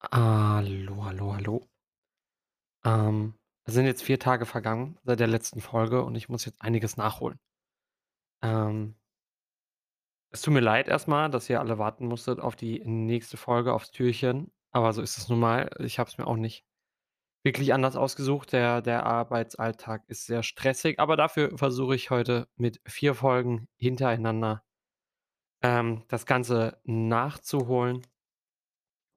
Hallo, hallo, hallo. Ähm, es sind jetzt 4 Tage vergangen seit der letzten Folge und ich muss jetzt einiges nachholen. Ähm, es tut mir leid erstmal, dass ihr alle warten musstet auf die nächste Folge, aufs Türchen, aber so ist es nun mal. Ich habe es mir auch nicht wirklich anders ausgesucht. Der der Arbeitsalltag ist sehr stressig, aber dafür versuche ich heute mit 4 Folgen hintereinander, ähm, das Ganze nachzuholen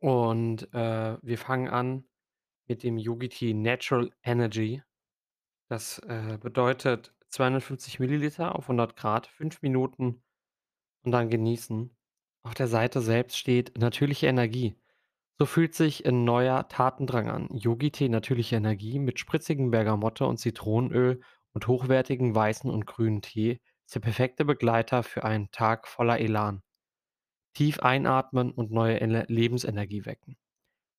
und, äh, wir fangen an mit dem Yogi-Tea Natural Energy. Das, äh, bedeutet 250 Milliliter auf 100 Grad, 5 Minuten und dann genießen. Auf der Seite selbst steht: „Natürliche Energie.“ So fühlt sich 'n neuer Tatendrang an. Yogi-Tee natürliche Energie mit spritzigem Bergamotte und Zitronenöl und hochwertigen weißen und grünen Tee ist der perfekte Begleiter für einen Tag voller Elan. Tief einatmen und neue Ener Lebensenergie wecken.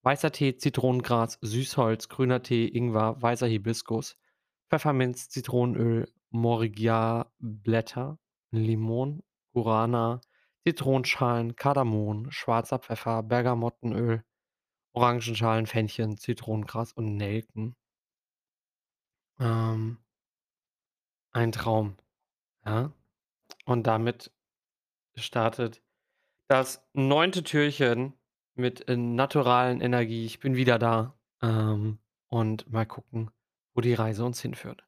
Weißer Tee, Zitronengras, Süßholz, grüner Tee, Ingwer, weißer Hibiskus, Pfefferminz, Zitronenöl, Morigerblätter, Limon, Guarana, Zitronenschalen, Kardamom, schwarzer Pfeffer, Bergamottenöl, Orangenschalen, Fenchel, Zitronengras und Nelken. Ähm, ein Traum, ja? Und damit startet das neunte Türchen mit, äh, naturalen Energie. Ich bin wieder da, ähm, und mal gucken, wo die Reise uns hinführt.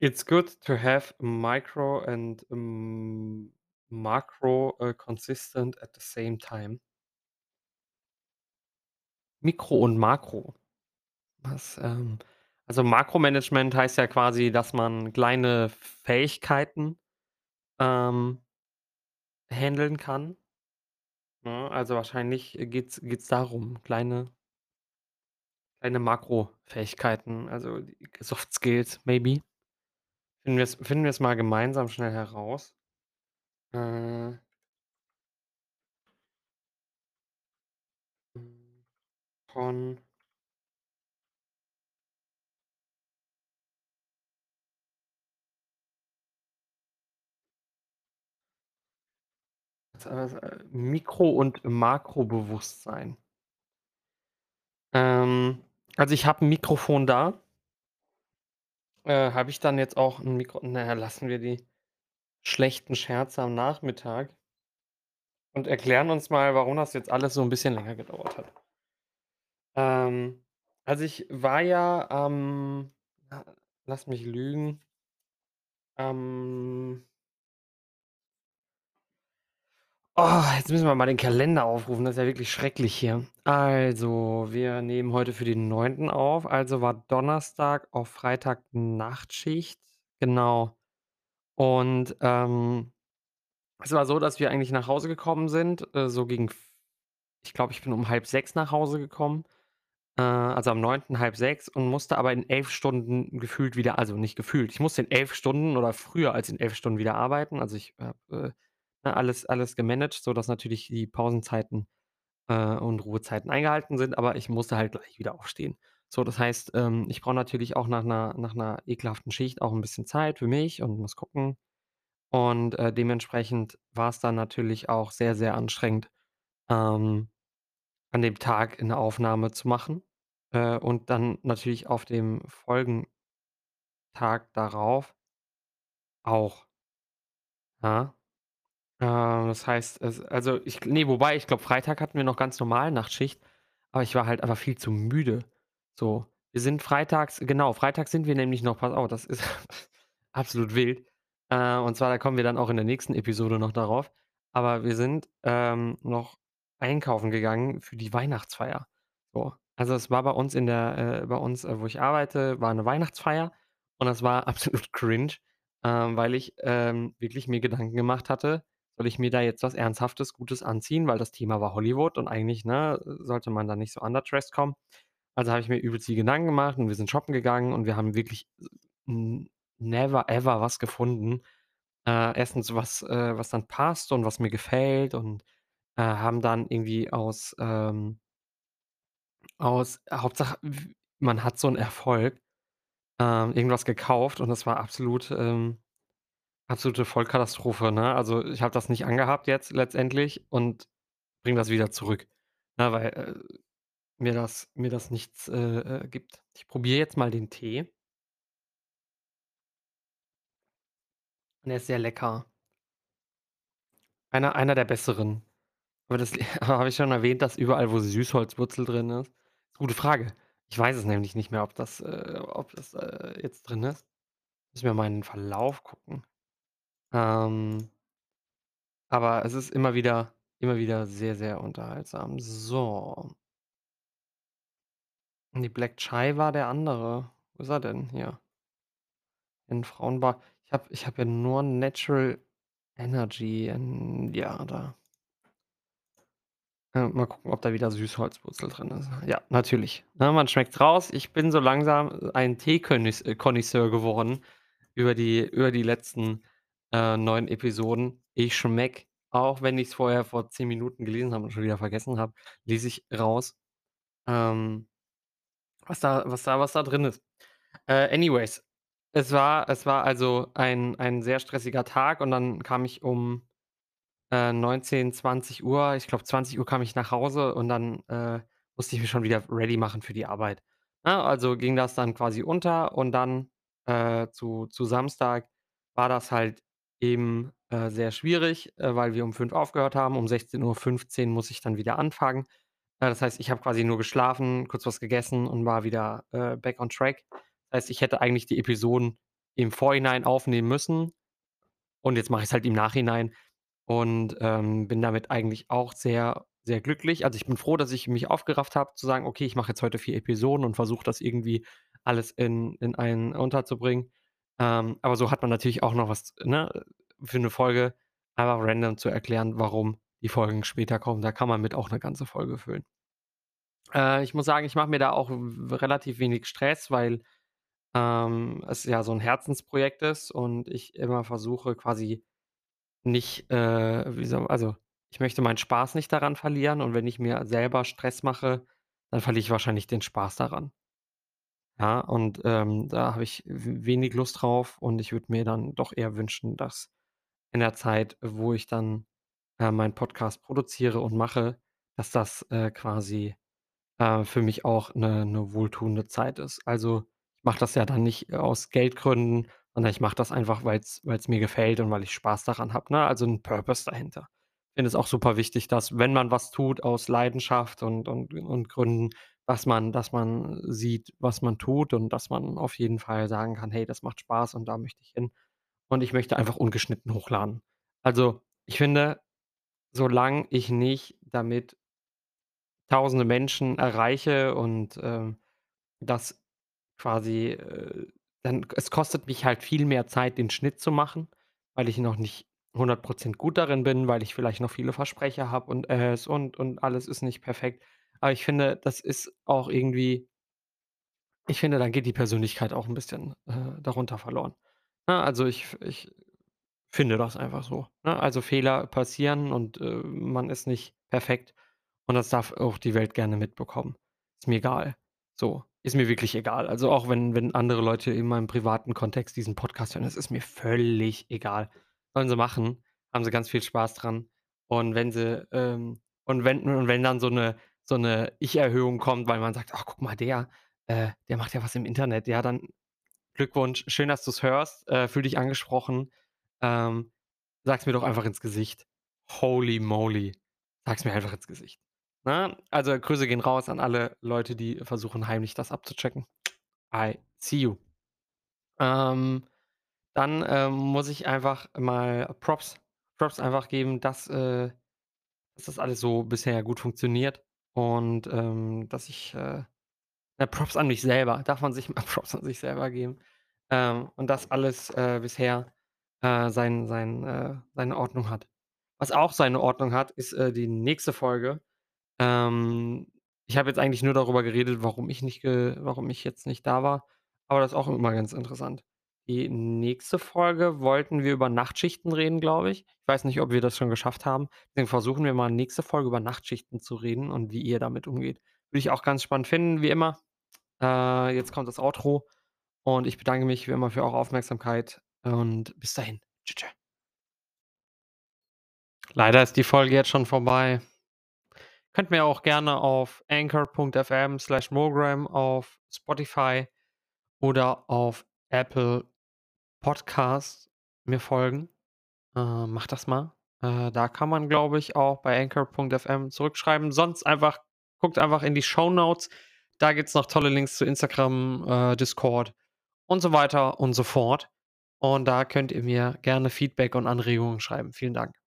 It's good to have micro and, hm, macro, äh, consistent at the same time. Mikro und Makro. Was, ähm also Makromanagement heißt ja quasi, dass man kleine Fähigkeiten, ähm, handeln kann, ne? Also wahrscheinlich geht's geht's darum, kleine kleine Makrofähigkeiten, also die Soft Skills maybe. Finden wir's finden wir's mal gemeinsam schnell heraus. Äh, hm, das, äh, Mikro und Makrobewusstsein. Ähm, also ich habe 'n Mikrofon da. Äh, habe ich dann jetzt auch 'n Mikro na ja, lassen wir die schlechten Scherze am Nachmittag und erklären uns mal, warum das jetzt alles so 'n bisschen länger gedauert hat. Ähm, also ich war ja am la lass mich lügen, am oh, jetzt müssen wir mal den Kalender aufrufen, das ist ja wirklich schrecklich hier. Also, wir nehmen heute für den Neunten auf, also war Donnerstag auf Freitag Nachtschicht, genau. Und, ähm, es war so, dass wir eigentlich nach Hause gekommen sind, äh, so gegen ich glaube, ich bin um halb sechs nach Hause gekommen, äh, also am 9. sechs und musste aber in 11 Stunden gefühlt wieder also nicht gefühlt, ich musste in 11 Stunden oder früher als in 11 Stunden wieder arbeiten. Also, ich habe, äh, alles alles gemanagt, sodass natürlich die Pausenzeiten, äh, und Ruhezeiten eingehalten sind, aber ich musste halt gleich wieder aufstehen. So, das heißt, ähm, ich brauche natürlich auch nach 'ner nach 'ner ekelhaften Schicht auch 'n bisschen Zeit für mich und muss gucken. Und, äh, dementsprechend war's dann natürlich auch sehr, sehr anstrengend, ähm, an dem Tag 'ne Aufnahme zu machen, äh, und dann natürlich auf dem Folgentag darauf auch. Ja. Äh, das heißt, also ich ne, wobei, ich glaube, Freitag hatten wir noch ganz normal Nachtschicht, aber ich war halt einfach viel zu müde. So, wir sind freitags genau, freitags sind wir nämlich noch pass auf, das ist absolut wild. Äh, und zwar, da kommen wir dann auch in der nächsten Episode noch darauf. Aber wir sind, ähm, noch einkaufen gegangen für die Weihnachtsfeier. So, also es war bei uns in der äh, bei uns, äh, wo ich arbeite, war 'ne Weihnachtsfeier und das war absolut cringe, ähm, weil ich, ähm, wirklich mir Gedanken gemacht hatte: „Soll ich mir da jetzt was Ernsthaftes, Gutes anziehen?“ Weil das Thema war Hollywood und eigentlich, ne, sollte man da nicht so underdressed kommen. Also habe ich mir übelst die Gedanken gemacht und wir sind shoppen gegangen und wir haben wirklich never ever was gefunden. Äh, erstens was, äh was dann passt und was mir gefällt und, äh, haben dann irgendwie aus, ähm aus Hauptsache man hat so 'n Erfolg, ähm, irgendwas gekauft und das war absolut, ähm absolute Vollkatastrophe, ne? Also, ich habe das nicht angehabt jetzt letztendlich und bringe das wieder zurück. Ja, weil, äh, mir das mir das nichts, äh, äh, gibt. Ich probiere jetzt mal den Tee. Und der ist sehr lecker. Einer einer der besseren. Aber das habe ich schon erwähnt, dass überall, wo Süßholzwurzel drin ist? Gute Frage. Ich weiß es nämlich nicht mehr, ob das, äh ob das, äh, jetzt drin ist. Müssen wir mal in den Verlauf gucken. Ähm aber es ist immer wieder immer wieder sehr, sehr unterhaltsam. So. Ne, Black Chai war der andere. Wo ist er denn? Hier. In Frauenbar. Ich habe ich habe ja nur Natural Energy in ja, da. Mal gucken, ob da wieder Süßholzwurzel drin ist. Ja, natürlich. Ne, man schmeckt's raus. Ich bin so langsam ein Tee-Konnüs äh, geworden über die über die letzten, äh, 9 Episoden. Ich schmecke, auch wenn ich's vorher vor 10 Minuten gelesen habe und schon wieder vergessen habe, lese ich raus, ähm, was da was da was da drin ist. Äh, anyways, es war es war also ein ein sehr stressiger Tag und dann kam ich um äh, 19, 20:00 ich glaube 20:00 kam ich nach Hause und dann, äh, musste ich mich schon wieder ready machen für die Arbeit. Ne, also ging das dann quasi unter und dann, äh, zu zu Samstag war das halt eben, äh, sehr schwierig, äh, weil wir um 5 aufgehört haben. Um 16:15 muss ich dann wieder anfangen. Äh, das heißt, ich habe quasi nur geschlafen, kurz was gegessen und war wieder, äh, back on track. Heißt, ich hätte eigentlich die Episoden im Vorhinein aufnehmen müssen und jetzt mache ich's halt im Nachhinein und, ähm, bin damit eigentlich auch sehr, sehr glücklich. Also, ich bin froh, dass ich mich aufgerafft habe zu sagen: „Okay, ich mache jetzt heute 4 Episoden und versuche das irgendwie alles in in einen unterzubringen.“ Ähm, aber so hat man natürlich auch noch was, ne, für 'ne Folge einfach random zu erklären, warum die Folgen später kommen. Da kann man mit auch 'ne ganze Folge füllen. Äh, ich muss sagen, ich mache mir da auch relativ wenig Stress, weil, ähm, es ja so 'n Herzensprojekt ist und ich immer versuche quasi nicht, äh, soll also, ich möchte meinen Spaß nicht daran verlieren und wenn ich mir selber Stress mache, dann verliere ich wahrscheinlich den Spaß daran. Ja, und, ähm, da habe ich wenig Lust drauf und ich würde mir dann doch eher wünschen, dass in der Zeit, wo ich dann, äh, meinen Podcast produziere und mache, dass das, äh, quasi, äh, für mich auch 'ne 'ne wohltuende Zeit ist. Also, ich mache das ja dann nicht aus Geldgründen, sondern ich mache das einfach, weil's weil's mir gefällt und weil ich Spaß daran habe, ne? Also 'n Purpose dahinter. Finde es auch super wichtig, dass, wenn man was tut aus Leidenschaft und und und Gründen, dass man dass man sieht, was man tut und dass man auf jeden Fall sagen kann: „Hey, das macht Spaß und da möchte ich hin.“ Und ich möchte einfach ungeschnitten hochladen. Also, ich finde, solange ich nicht damit tausende Menschen erreiche und, ähm, das quasi, äh dann es kostet mich halt viel mehr Zeit, den Schnitt zu machen, weil ich noch nicht 100 % gut darin bin, weil ich vielleicht noch viele Versprecher habe und Äs und und alles ist nicht perfekt. Aber ich finde, das ist auch irgendwie ich finde, dann geht die Persönlichkeit auch 'n bisschen, äh, darunter verloren. Ne, also, ich ich finde das einfach so, ne? Also, Fehler passieren und, äh, man ist nicht perfekt und das darf auch die Welt gerne mitbekommen. Ist mir egal. So, ist mir wirklich egal. Also, auch wenn wenn andere Leute in meinem privaten Kontext diesen Podcast hören, das ist mir völlig egal. Sollen sie machen, haben sie ganz viel Spaß dran. Und wenn sie, ähm und wenn und wenn dann so 'ne so 'ne Ich-Erhöhung kommt, weil man sagt: „Ach, guck mal, der, äh, der macht ja was im Internet.“ Ja, dann Glückwunsch, schön, dass du's hörst, äh, fühle dich angesprochen. Ähm, sag's mir doch einfach ins Gesicht. Holy moly, sag's mir einfach ins Gesicht, ne? Also, Grüße gehen raus an alle Leute, die versuchen, heimlich das abzuchecken. I see you. Ähm, dann, ähm, muss ich einfach mal Props Props einfach geben, dass, äh dass das alles so bisher gut funktioniert und, ähm, dass ich, äh ja, Props an mich selber. Darf man sich mal Props an sich selber geben. Ähm, und dass alles, äh, bisher, äh, sein sein äh, seine Ordnung hat. Was auch seine Ordnung hat, ist, äh, die nächste Folge. Ähm, ich habe jetzt eigentlich nur darüber geredet, warum ich nicht warum ich jetzt nicht da war, aber das ist auch immer ganz interessant. Die nächste Folge wollten wir über Nachtschichten reden, glaube ich. Ich weiß nicht, ob wir das schon geschafft haben. Deswegen versuchen wir mal nächste Folge über Nachtschichten zu reden und wie ihr damit umgeht. Würde ich auch ganz spannend finden, wie immer. Äh, jetzt kommt das Outro und ich bedanke mich wie immer für eure Aufmerksamkeit und bis dahin. Tschü, tschü. Leider ist die Folge jetzt schon vorbei. Könnt mir auch gerne auf anchor.fm/mogram auf Spotify oder auf Apple Podcasts mir folgen. Äh, macht das mal. Äh, da kann man, glaube ich, auch bei anchor.fm zurückschreiben. Sonst einfach guckt einfach in die Shownotes. Da gibt's noch tolle Links zu Instagram, äh, Discord und so weiter und so fort. Und da könnt ihr mir gerne Feedback und Anregungen schreiben. Vielen Dank.